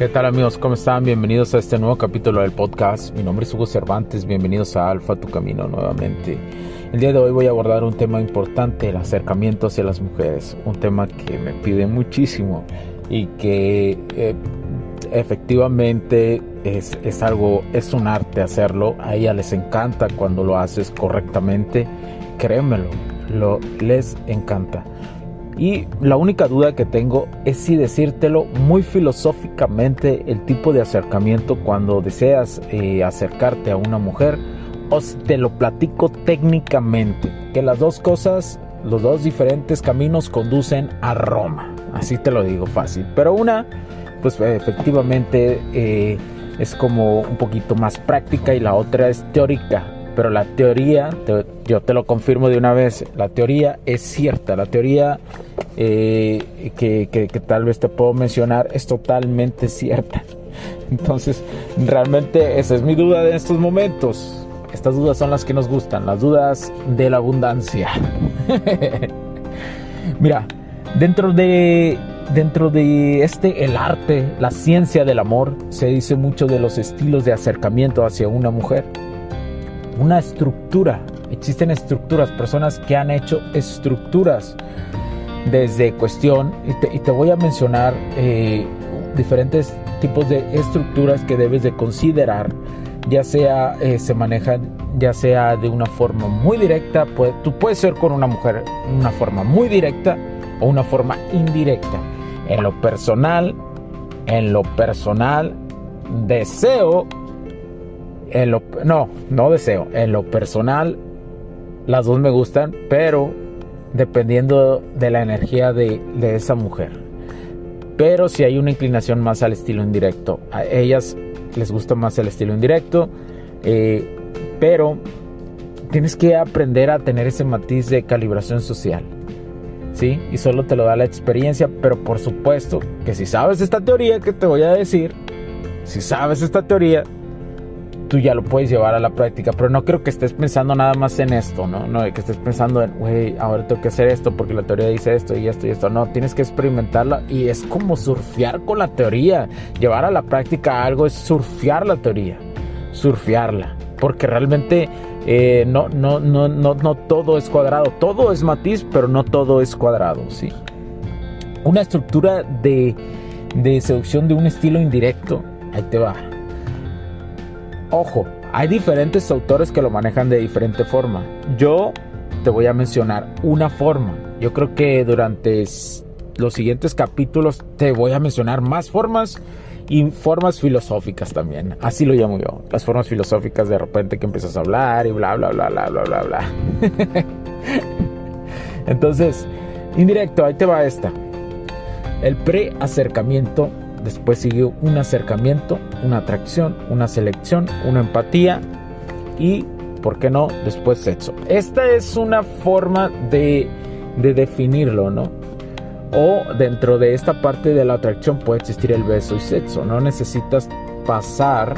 ¿Qué tal amigos? ¿Cómo están? Bienvenidos a este nuevo capítulo del podcast. Mi nombre es Hugo Cervantes. Bienvenidos a Alfa, tu camino nuevamente. El día de hoy voy a abordar un tema importante, el acercamiento hacia las mujeres. Un tema que me pide muchísimo y que eh, efectivamente es, es, algo, es un arte hacerlo. A ella les encanta cuando lo haces correctamente. Créemelo, lo, les encanta. Y la única duda que tengo es si decírtelo muy filosóficamente el tipo de acercamiento cuando deseas eh, acercarte a una mujer o te lo platico técnicamente. Que las dos cosas, los dos diferentes caminos conducen a Roma. Así te lo digo fácil. Pero una, pues efectivamente eh, es como un poquito más práctica y la otra es teórica pero la teoría, te, yo te lo confirmo de una vez, la teoría es cierta, la teoría eh, que, que, que, tal vez te puedo mencionar es totalmente cierta. Entonces, realmente esa es mi duda de estos momentos. Estas dudas son las que nos gustan, las dudas de la abundancia. Mira, dentro de dentro de este el arte, la ciencia del amor, se dice mucho de los estilos de acercamiento hacia una mujer una estructura. Existen estructuras, personas que han hecho estructuras desde cuestión, y te, voy a mencionar eh, diferentes tipos de estructuras que debes de considerar, ya sea eh, se manejan, ya sea de una forma muy directa, puede, tú puedes ser con una mujer una forma muy directa o una forma indirecta. En lo personal, en lo personal, deseo en lo, no, no deseo. En lo personal, las dos me gustan, pero dependiendo de la energía de, esa mujer. Pero si hay una inclinación más al estilo indirecto. A ellas les gusta más el estilo indirecto. Eh, pero tienes que aprender a tener ese matiz de calibración social. ¿Sí? Y solo te lo da la experiencia. Pero por supuesto que si sabes esta teoría que te voy a decir, si sabes esta teoría, tú ya lo puedes llevar a la práctica, pero no creo que estés pensando nada más en esto, ¿no? No, que estés pensando en, güey, ahora tengo que hacer esto porque la teoría dice esto y esto y esto. No, tienes que experimentarla y es como surfear con la teoría. Llevar a la práctica algo es surfear la teoría, surfearla, porque realmente eh, no, no, no, no, no todo es cuadrado, todo es matiz, pero no todo es cuadrado, ¿sí? Una estructura de, de seducción de un estilo indirecto, ahí te va Ojo, hay diferentes autores que lo manejan de diferente forma. Yo te voy a mencionar una forma. Yo creo que durante los siguientes capítulos te voy a mencionar más formas y formas filosóficas también. Así lo llamo yo. Las formas filosóficas de repente que empiezas a hablar y bla, bla, bla, bla, bla, bla, bla. Entonces, indirecto, ahí te va esta. El pre-acercamiento Después sigue un acercamiento, una atracción, una selección, una empatía y, ¿por qué no?, después sexo. Esta es una forma de, de definirlo, ¿no? O dentro de esta parte de la atracción puede existir el beso y sexo. No necesitas pasar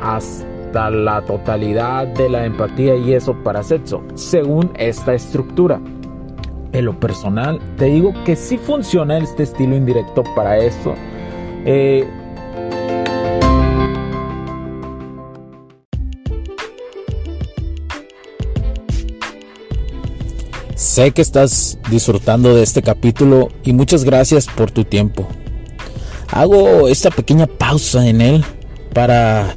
hasta la totalidad de la empatía y eso para sexo, según esta estructura. En lo personal, te digo que sí funciona este estilo indirecto para esto eh, sé que estás disfrutando de este capítulo y muchas gracias por tu tiempo. Hago esta pequeña pausa en él para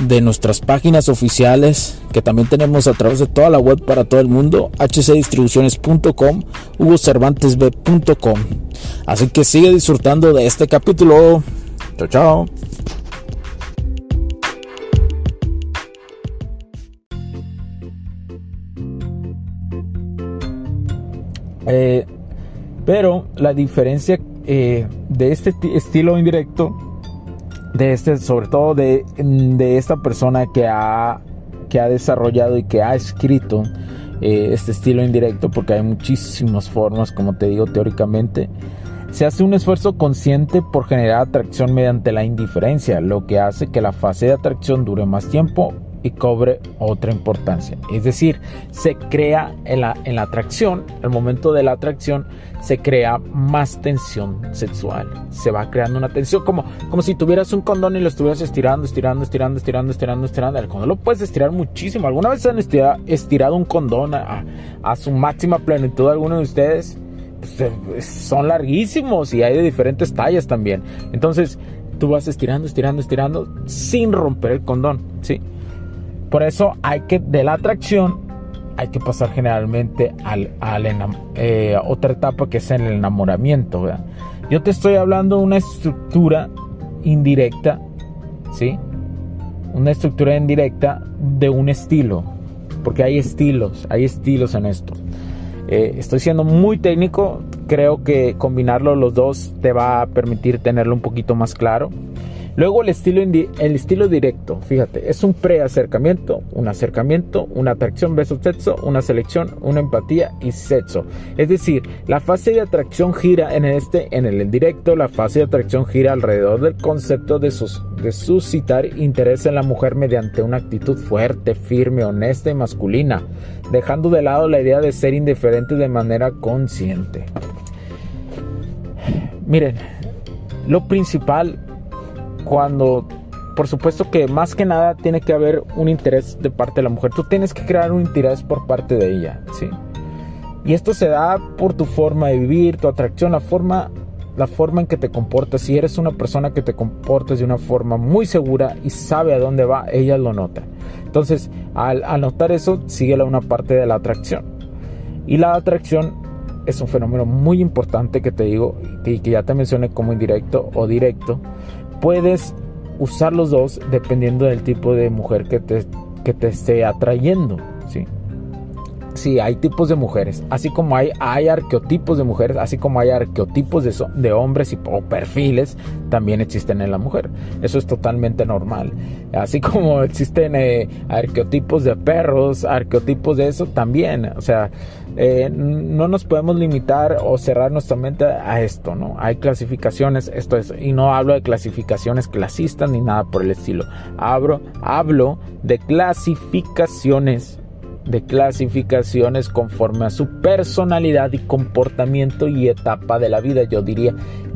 de nuestras páginas oficiales que también tenemos a través de toda la web para todo el mundo, hcdistribuciones.com, hugocervantesb.com. Así que sigue disfrutando de este capítulo. Chao, chao. Eh, pero la diferencia eh, de este estilo indirecto de este, sobre todo de, de esta persona que ha, que ha desarrollado y que ha escrito eh, este estilo indirecto, porque hay muchísimas formas, como te digo, teóricamente. Se hace un esfuerzo consciente por generar atracción mediante la indiferencia, lo que hace que la fase de atracción dure más tiempo y cobre otra importancia. Es decir, se crea en la, en la atracción, el momento de la atracción, se crea más tensión sexual. Se va creando una tensión como, como si tuvieras un condón y lo estuvieras estirando, estirando, estirando, estirando, estirando, estirando. El condón lo puedes estirar muchísimo. ¿Alguna vez han estirado, un condón a, a, su máxima plenitud alguno de ustedes? Pues, eh, son larguísimos y hay de diferentes tallas también. Entonces, tú vas estirando, estirando, estirando sin romper el condón, ¿sí? Por eso hay que, de la atracción, hay que pasar generalmente al, al eh, otra etapa que es el enamoramiento. Yo te estoy hablando de una estructura indirecta, ¿sí? Una estructura indirecta de un estilo, porque hay estilos, hay estilos en esto. Eh, estoy siendo muy técnico, creo que combinarlo los dos te va a permitir tenerlo un poquito más claro. Luego el estilo, el estilo directo, fíjate, es un pre-acercamiento, un acercamiento, una atracción beso sexo, una selección, una empatía y sexo. Es decir, la fase de atracción gira en este, en el directo, la fase de atracción gira alrededor del concepto de, de suscitar interés en la mujer mediante una actitud fuerte, firme, honesta y masculina, dejando de lado la idea de ser indiferente de manera consciente. Miren, lo principal cuando por supuesto que más que nada tiene que haber un interés de parte de la mujer. Tú tienes que crear un interés por parte de ella, ¿sí? Y esto se da por tu forma de vivir, tu atracción, la forma, la forma en que te comportas. Si eres una persona que te comportas de una forma muy segura y sabe a dónde va, ella lo nota. Entonces, al, notar eso, sigue una parte de la atracción. Y la atracción es un fenómeno muy importante que te digo y que ya te mencioné como indirecto o directo puedes usar los dos dependiendo del tipo de mujer que te, que te esté atrayendo, ¿sí? Hay tipos de mujeres, así como hay, hay arqueotipos de mujeres, así como hay arqueotipos de, de hombres y, o perfiles, también existen en la mujer. Eso es totalmente normal. Así como existen eh, arqueotipos de perros, arqueotipos de eso también. O sea, eh, no nos podemos limitar o cerrar nuestra mente a esto, ¿no? Hay clasificaciones, esto es, y no hablo de clasificaciones clasistas ni nada por el estilo. Hablo, hablo de clasificaciones de clasificaciones conforme a su personalidad y comportamiento y etapa de la vida. Yo diría,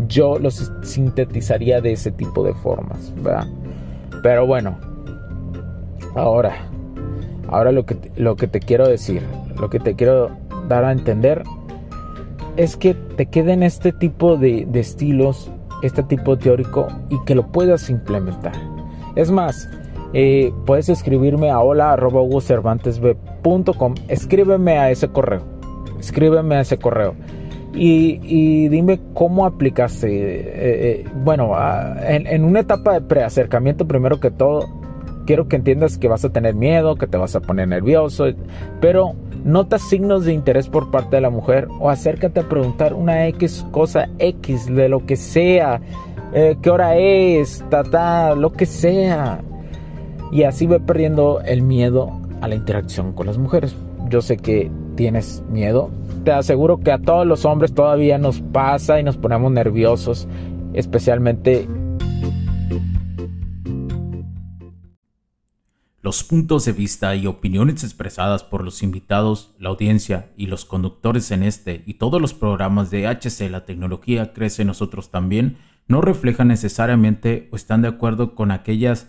yo los sintetizaría de ese tipo de formas, ¿verdad? Pero bueno, ahora, ahora lo que, lo que te quiero decir, lo que te quiero dar a entender es que te queden este tipo de, de estilos, este tipo teórico y que lo puedas implementar. Es más, eh, puedes escribirme a hola.cervantesb.com. Escríbeme a ese correo. Escríbeme a ese correo. Y, dime cómo aplicaste. Eh, eh, bueno, en, una etapa de preacercamiento, primero que todo, quiero que entiendas que vas a tener miedo, que te vas a poner nervioso, pero nota signos de interés por parte de la mujer o acércate a preguntar una X cosa X de lo que sea, qué hora es, ta, lo que sea y así ve perdiendo el miedo a la interacción con las mujeres. Yo sé que tienes miedo, te aseguro que a todos los hombres todavía nos pasa y nos ponemos nerviosos, especialmente Los puntos de vista y opiniones expresadas por los invitados, la audiencia y los conductores en este y todos los programas de HC La Tecnología Crece Nosotros también no reflejan necesariamente o están de acuerdo con aquellas